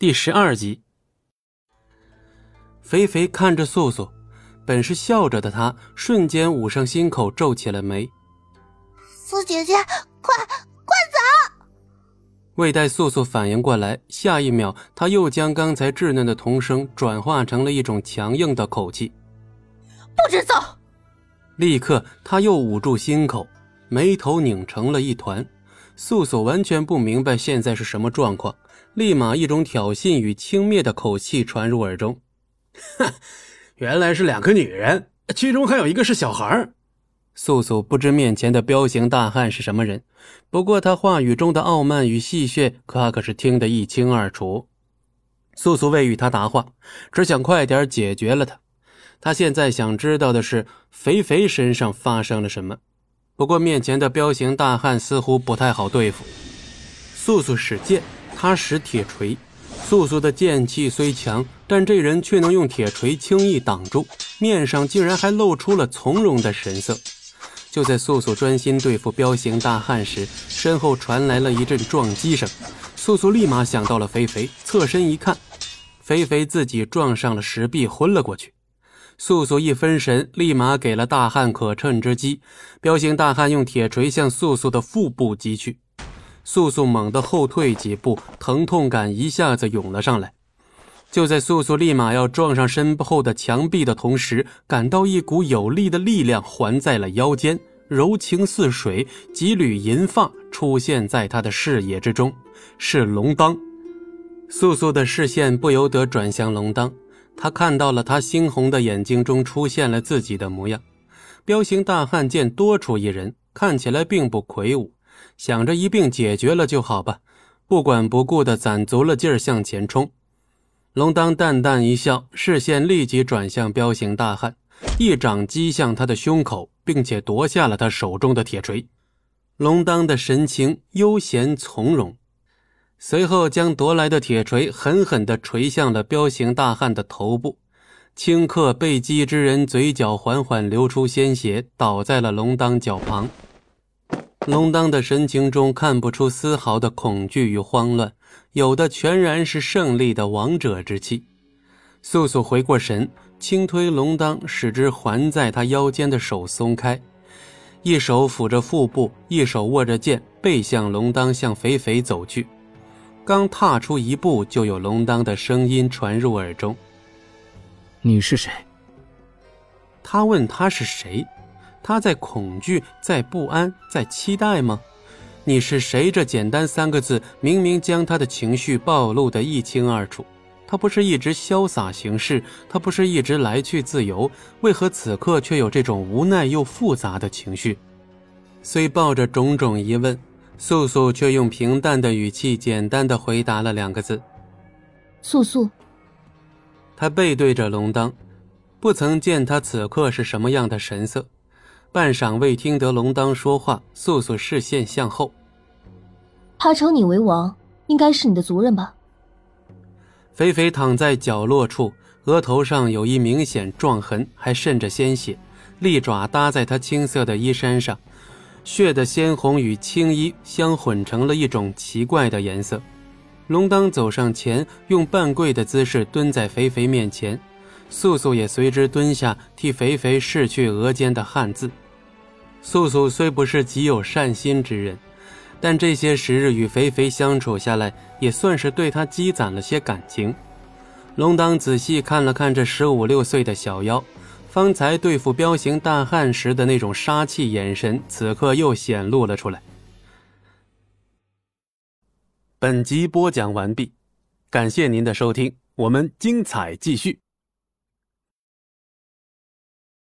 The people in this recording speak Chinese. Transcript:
第十二集，肥肥看着素素，本是笑着的他，瞬间捂上心口，皱起了眉。苏姐姐，快快走！未待素素反应过来，下一秒，他又将刚才稚嫩的童声转化成了一种强硬的口气：“不准走！”立刻，他又捂住心口，眉头拧成了一团。素素完全不明白现在是什么状况。立马，一种挑衅与轻蔑的口气传入耳中。哼，原来是两个女人，其中还有一个是小孩。素素不知面前的彪形大汉是什么人，不过他话语中的傲慢与戏谑，他可是听得一清二楚。素素未与他答话，只想快点解决了他。他现在想知道的是肥肥身上发生了什么。不过面前的彪形大汉似乎不太好对付。素素使剑。他使铁锤，素素的剑气虽强，但这人却能用铁锤轻易挡住，面上竟然还露出了从容的神色。就在素素专心对付彪形大汉时，身后传来了一阵撞击声，素素立马想到了肥肥，侧身一看，肥肥自己撞上了石壁，昏了过去。素素一分神，立马给了大汉可乘之机，彪形大汉用铁锤向素素的腹部击去。素素猛地后退几步，疼痛感一下子涌了上来。就在素素立马要撞上身后的墙壁的同时，感到一股有力的力量环在了腰间，柔情似水，几缕银发出现在他的视野之中，是龙当。素素的视线不由得转向龙当，他看到了他猩红的眼睛中出现了自己的模样。彪形大汉见多出一人，看起来并不魁梧。想着一并解决了就好吧，不管不顾的攒足了劲儿向前冲。龙当淡淡一笑，视线立即转向彪形大汉，一掌击向他的胸口，并且夺下了他手中的铁锤。龙当的神情悠闲从容，随后将夺来的铁锤狠狠地锤向了彪形大汉的头部。顷刻，被击之人嘴角缓缓流出鲜血，倒在了龙当脚旁。龙当的神情中看不出丝毫的恐惧与慌乱，有的全然是胜利的王者之气。素素回过神，轻推龙当，使之环在他腰间的手松开，一手抚着腹部，一手握着剑，背向龙当向肥肥走去。刚踏出一步，就有龙当的声音传入耳中：“你是谁？”他问他是谁。他在恐惧，在不安，在期待吗？你是谁？这简单三个字，明明将他的情绪暴露得一清二楚。他不是一直潇洒行事，他不是一直来去自由，为何此刻却有这种无奈又复杂的情绪？虽抱着种种疑问，素素却用平淡的语气，简单的回答了两个字：“素素。”他背对着龙当，不曾见他此刻是什么样的神色。半晌未听得龙当说话，素素视线向后。他称你为王，应该是你的族人吧？肥肥躺在角落处，额头上有一明显撞痕，还渗着鲜血，利爪搭在他青色的衣衫上，血的鲜红与青衣相混成了一种奇怪的颜色。龙当走上前，用半跪的姿势蹲在肥肥面前。素素也随之蹲下，替肥肥拭去额间的汗渍。素素虽不是极有善心之人，但这些时日与肥肥相处下来，也算是对他积攒了些感情。龙当仔细看了看这十五六岁的小妖，方才对付彪形大汉时的那种杀气眼神，此刻又显露了出来。本集播讲完毕，感谢您的收听，我们精彩继续。